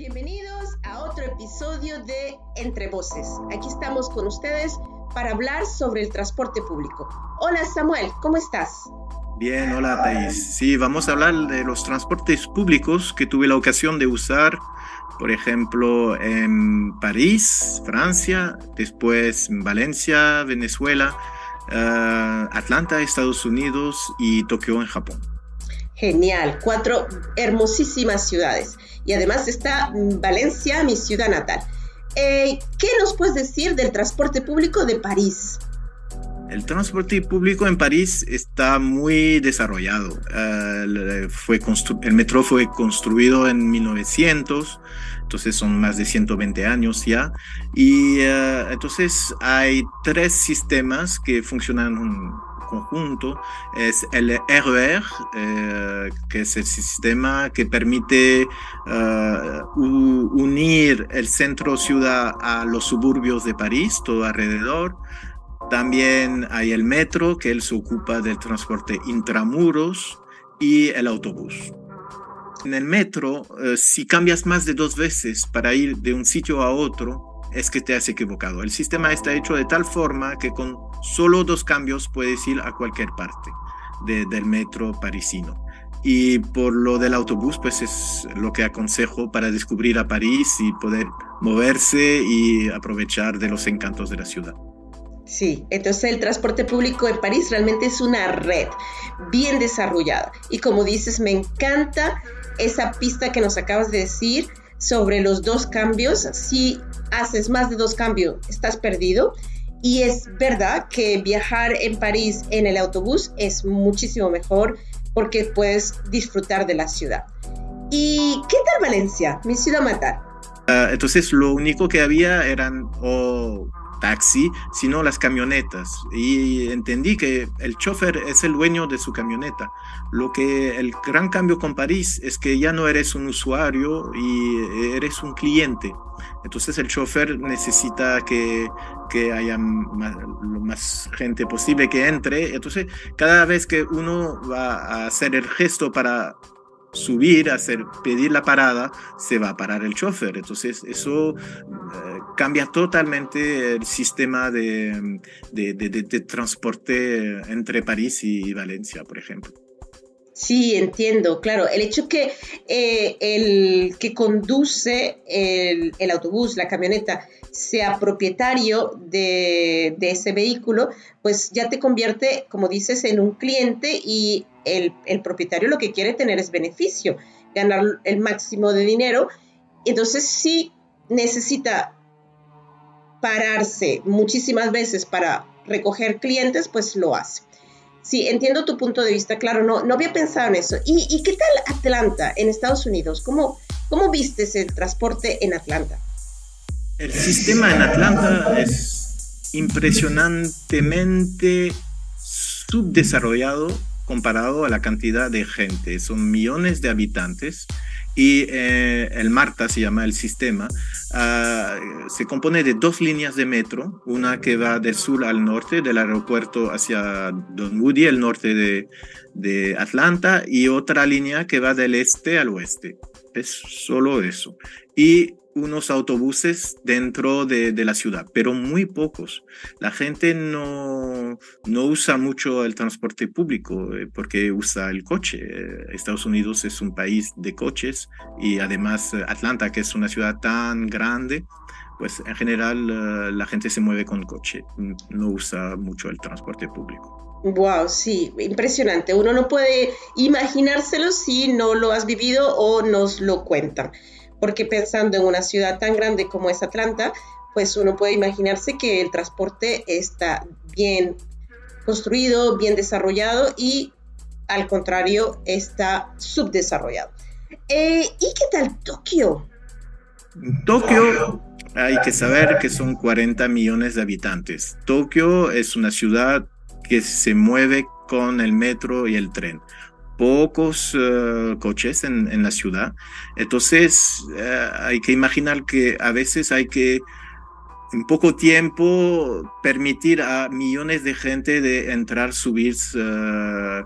Bienvenidos a otro episodio de Entre Voces. Aquí estamos con ustedes para hablar sobre el transporte público. Hola Samuel, ¿cómo estás? Bien, hola Thais. Sí, vamos a hablar de los transportes públicos que tuve la ocasión de usar, por ejemplo, en París, Francia, después en Valencia, Venezuela, uh, Atlanta, Estados Unidos y Tokio en Japón. Genial, cuatro hermosísimas ciudades. Y además está Valencia, mi ciudad natal. Eh, ¿Qué nos puedes decir del transporte público de París? El transporte público en París está muy desarrollado. Uh, fue el metro fue construido en 1900, entonces son más de 120 años ya. Y uh, entonces hay tres sistemas que funcionan conjunto es el RER, eh, que es el sistema que permite uh, unir el centro ciudad a los suburbios de París, todo alrededor. También hay el metro, que él se ocupa del transporte intramuros, y el autobús. En el metro, uh, si cambias más de dos veces para ir de un sitio a otro, es que te has equivocado. El sistema está hecho de tal forma que con solo dos cambios puedes ir a cualquier parte del metro parisino. Y por lo del autobús, pues es lo que aconsejo para descubrir a París y poder moverse y aprovechar de los encantos de la ciudad. Sí, entonces el transporte público en París realmente es una red bien desarrollada. Y como dices, me encanta esa pista que nos acabas de decir sobre los dos cambios. Si haces más de dos cambios, estás perdido. Y es verdad que viajar en París en el autobús es muchísimo mejor porque puedes disfrutar de la ciudad. ¿Y qué tal Valencia, mi ciudad matar? Uh, entonces lo único que había eran taxi, sino las camionetas. Y entendí que el chofer es el dueño de su camioneta. Lo que el gran cambio con París es que ya no eres un usuario y eres un cliente. Entonces el chofer necesita que, que haya más, lo más gente posible que entre. Entonces cada vez que uno va a hacer el gesto para subir, hacer, pedir la parada, se va a parar el chofer. Entonces, eso eh, cambia totalmente el sistema de, de, de, de, transporte entre París y Valencia, por ejemplo. Sí, entiendo, claro. El hecho que eh, el que conduce el, el, autobús, la camioneta, sea propietario de, ese vehículo, pues ya te convierte, como dices, en un cliente y el, el, propietario lo que quiere tener es beneficio, ganar el máximo de dinero. Entonces, si necesita pararse muchísimas veces para recoger clientes, pues lo hace. Sí, entiendo tu punto de vista, claro, no, no había pensado en eso. ¿Y, ¿Y, qué tal Atlanta en Estados Unidos? ¿Cómo, ¿Cómo vistes el transporte en Atlanta? El sistema en Atlanta es impresionantemente subdesarrollado comparado a la cantidad de gente. Son millones de habitantes y eh, el Marta se llama el sistema, uh, se compone de dos líneas de metro, una que va del sur al norte, del aeropuerto hacia Woody, el norte de, de Atlanta, y otra línea que va del este al oeste. Es solo eso. Y unos autobuses dentro de, la ciudad, pero muy pocos. La gente no, no usa mucho el transporte público eh, porque usa el coche. Eh, Estados Unidos es un país de coches y además eh, Atlanta, que es una ciudad tan grande, pues en general la gente se mueve con coche, no usa mucho el transporte público. Wow, sí, impresionante. Uno no puede imaginárselo si no lo has vivido o nos lo cuentan porque pensando en una ciudad tan grande como es Atlanta, pues uno puede imaginarse que el transporte está bien construido, bien desarrollado y al contrario está subdesarrollado. Eh, ¿Y qué tal Tokio? Tokio hay que saber que son 40 millones de habitantes. Tokio es una ciudad que se mueve con el metro y el tren pocos uh, coches en, en, la ciudad. Entonces, uh, hay que imaginar que a veces hay que en poco tiempo permitir a millones de gente de entrar, subir, uh,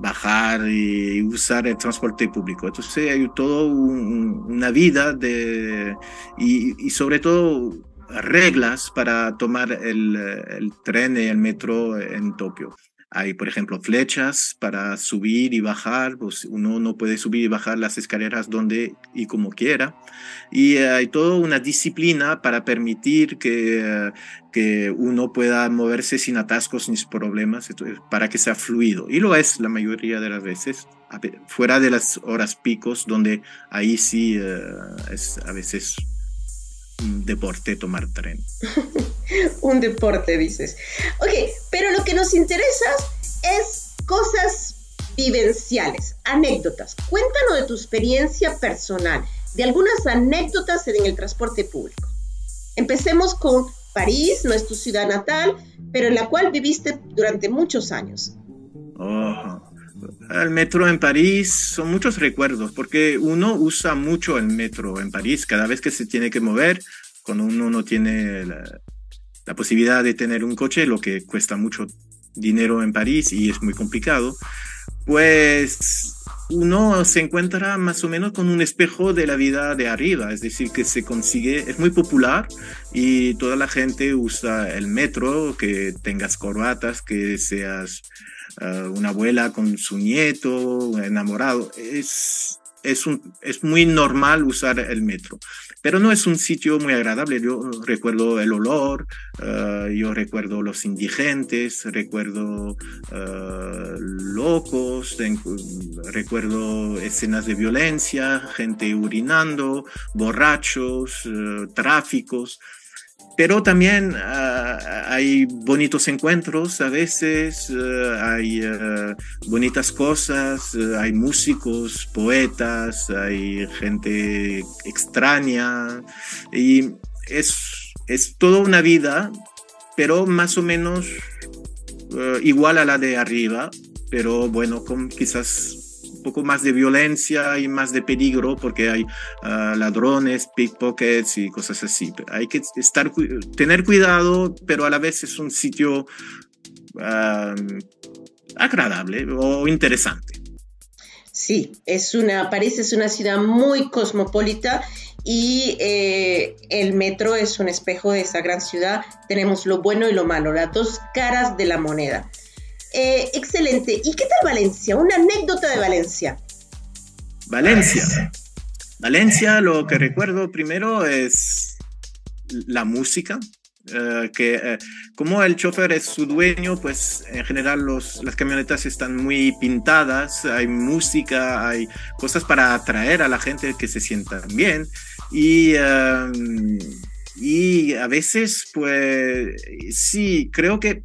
bajar y usar el transporte público. Entonces hay todo una vida de, y, y, sobre todo reglas para tomar el, el tren y el metro en Tokio. Hay, por ejemplo, flechas para subir y bajar, pues uno no puede subir y bajar las escaleras donde y como quiera. Y hay toda una disciplina para permitir que, que uno pueda moverse sin atascos ni problemas, para que sea fluido. Y lo es la mayoría de las veces, fuera de las horas picos, donde ahí sí eh, es a veces deporte tomar tren. un deporte, dices. Ok, pero lo que nos interesa es cosas vivenciales, anécdotas. Cuéntanos de tu experiencia personal, de algunas anécdotas en el transporte público. Empecemos con París, no es tu ciudad natal, pero en la cual viviste durante muchos años. El metro en París son muchos recuerdos, porque uno usa mucho el metro en París cada vez que se tiene que mover, cuando uno no tiene la, la posibilidad de tener un coche, lo que cuesta mucho dinero en París y es muy complicado, pues uno se encuentra más o menos con un espejo de la vida de arriba, es decir, que se consigue, es muy popular y toda la gente usa el metro, que tengas corbatas, que seas ah, una abuela con su nieto, enamorado, es, es, un, es muy normal usar el metro pero no es un sitio muy agradable. Yo recuerdo el olor, eh, yo recuerdo los indigentes, recuerdo uh, locos, recuerdo escenas de violencia, gente urinando, borrachos, tráficos pero también ah, hay bonitos encuentros a veces, ah, hay ah, bonitas cosas, hay músicos, poetas, hay gente extraña. Y es, es toda una vida, pero más o menos igual a la de arriba, pero bueno, con quizás poco más de violencia y más de peligro porque hay uh, ladrones, pickpockets y cosas así. Hay que estar, tener cuidado, pero a la vez es un sitio uh, agradable o interesante. Sí, es una, París es una ciudad muy cosmopolita y eh, el metro es un espejo de esa gran ciudad. Tenemos lo bueno y lo malo, las dos caras de la moneda. Eh, excelente. ¿Y qué tal Valencia? Una anécdota de Valencia. Valencia. Valencia, lo que recuerdo primero es la música. Eh, que eh, como el chofer es su dueño, pues en general los, las camionetas están muy pintadas, hay música, hay cosas para atraer a la gente que se sientan bien y, y a veces pues sí, creo que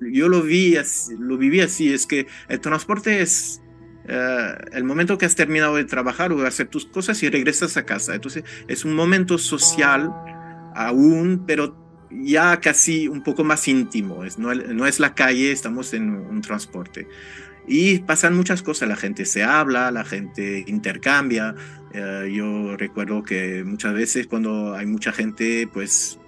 yo lo vi, lo viví así, es que el transporte es eh, el momento que has terminado de trabajar o de hacer tus cosas y regresas a casa. Entonces es un momento social aún, pero ya casi un poco más íntimo. Es, no, no es la calle, estamos en un transporte. Y pasan muchas cosas, la gente se habla, la gente intercambia. Eh, yo recuerdo que muchas veces cuando hay mucha gente, pues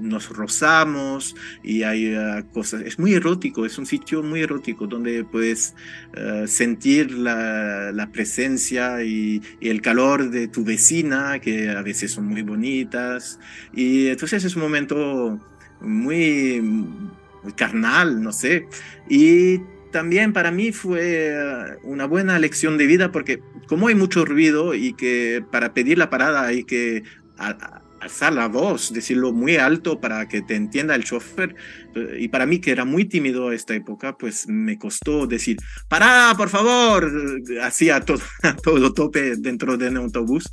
nos rozamos y hay ah, cosas, es muy erótico, es un sitio muy erótico donde puedes ah, sentir la, presencia y, el calor de tu vecina, que a veces son muy bonitas, y entonces es un momento muy, muy carnal, no sé, y también para mí fue ah, una buena lección de vida porque como hay mucho ruido y que para pedir la parada hay que alzar la voz, decirlo muy alto para que te entienda el chofer. Eh, y para mí, que era muy tímido a esta época, pues me costó decir, para, por favor, hacía todo, todo tope dentro de un autobús.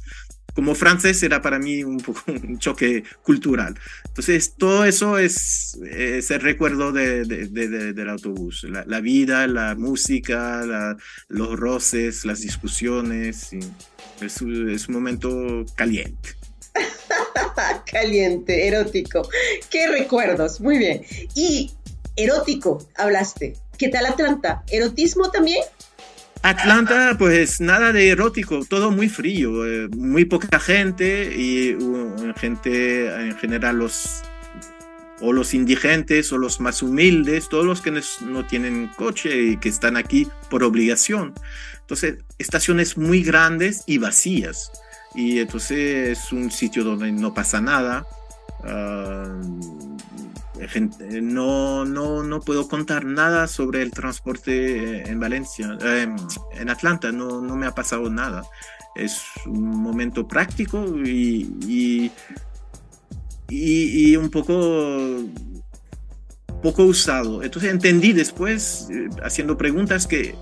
Como francés era para mí un, poco, un choque cultural. Entonces, todo eso es, es el recuerdo de, del autobús. La, vida, la música, los roces, las discusiones. es, es un momento caliente. Caliente, erótico. Qué recuerdos, muy bien. Y erótico, hablaste. ¿Qué tal Atlanta? ¿Erotismo también? Atlanta, pues nada de erótico, todo muy frío, eh, muy poca gente y gente en general los o los indigentes o los más humildes, todos los que no tienen coche y que están aquí por obligación. Entonces, estaciones muy grandes y vacías. Y entonces es un sitio donde no pasa nada. Ah, no, no, no puedo contar nada sobre el transporte en Valencia, em, en Atlanta, no, no me ha pasado nada. Es un momento práctico y, y, un poco poco usado. Entonces entendí después, eh, haciendo preguntas, que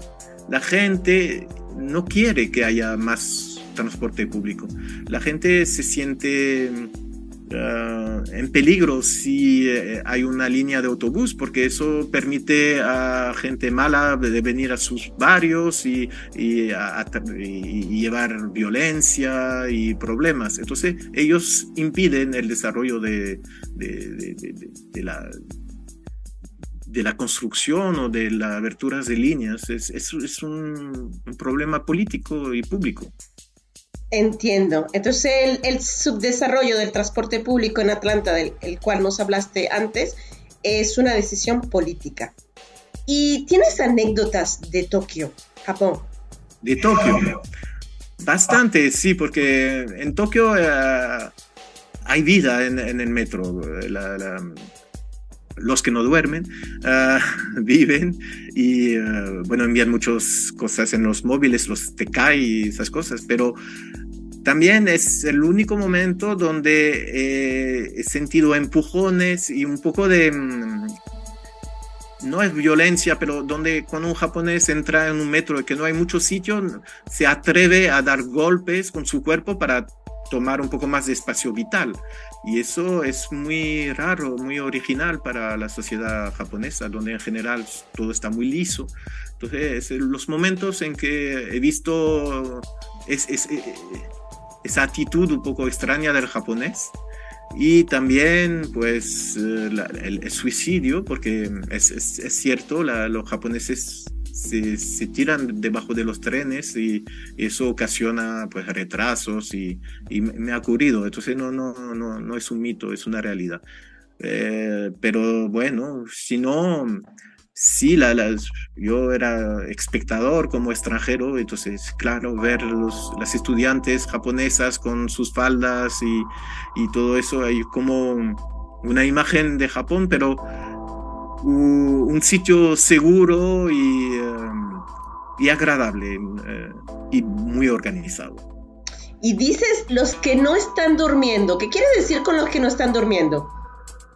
la gente no quiere que haya más transporte público. La gente se siente Ah, en peligro si eh, hay una línea de autobús, porque eso permite a gente mala de venir a sus barrios y, llevar violencia y problemas. Entonces ellos impiden el desarrollo de, de, la de la construcción o de las aberturas de líneas es, es, un, problema político y público. Entiendo. Entonces, el, subdesarrollo del transporte público en Atlanta, del cual nos hablaste antes, es una decisión política. ¿Y tienes anécdotas de Tokio, Japón? De Tokio. Bastante, sí, porque en Tokio eh, hay vida en, el metro. Los que no duermen eh, viven y eh, bueno envían muchas cosas en los móviles los TK y esas cosas pero también es el único momento donde eh, he sentido empujones y un poco de... Mm, no es violencia, pero donde cuando un japonés entra en un metro que no hay mucho sitio, se atreve a dar golpes con su cuerpo para tomar un poco más de espacio vital. Y eso es muy raro, muy original para la sociedad japonesa, donde en general todo está muy liso. Entonces, los momentos en que he visto es, es, eh, esa actitud un poco extraña del japonés y también pues eh, el, suicidio porque es, es, cierto los japoneses se, se, tiran debajo de los trenes y, eso ocasiona pues retrasos y, y, me ha ocurrido. Entonces no no no no es un mito es una realidad. Eh, pero bueno si no sí, la, yo era espectador como extranjero, entonces, claro, ver los, las estudiantes japonesas con sus faldas y, y, todo eso, hay como una imagen de Japón, pero un sitio seguro y, em, y agradable eh, y muy organizado. Y dices los que no están durmiendo, ¿qué quiere decir con los que no están durmiendo?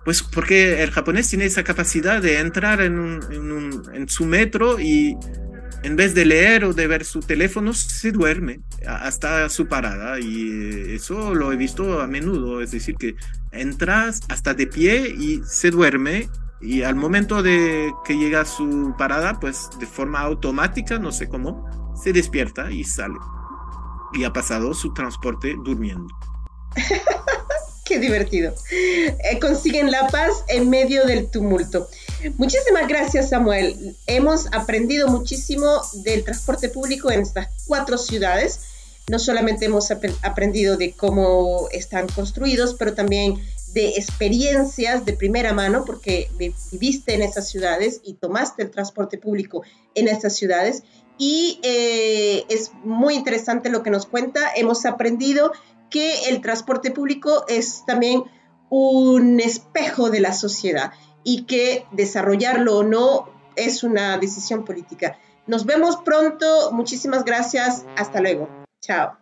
Pues porque el japonés tiene esa capacidad de entrar en, en, su metro y en vez de leer o de ver su teléfono, se duerme hasta su parada. Y eso lo he visto a menudo. Es decir, que entras hasta de pie y se duerme. Y al momento de que llega a su parada, pues de forma automática, no sé cómo, se despierta y sale. Y ha pasado su transporte durmiendo. Qué divertido. Eh, consiguen la paz en medio del tumulto. Muchísimas gracias, Samuel. Hemos aprendido muchísimo del transporte público en estas cuatro ciudades. No solamente hemos aprendido de cómo están construidos, pero también de experiencias de primera mano, porque viviste en esas ciudades y tomaste el transporte público en estas ciudades. Y eh, es muy interesante lo que nos cuenta. Hemos aprendido que el transporte público es también un espejo de la sociedad y que desarrollarlo o no es una decisión política. Nos vemos pronto. Muchísimas gracias. Hasta luego. Chao.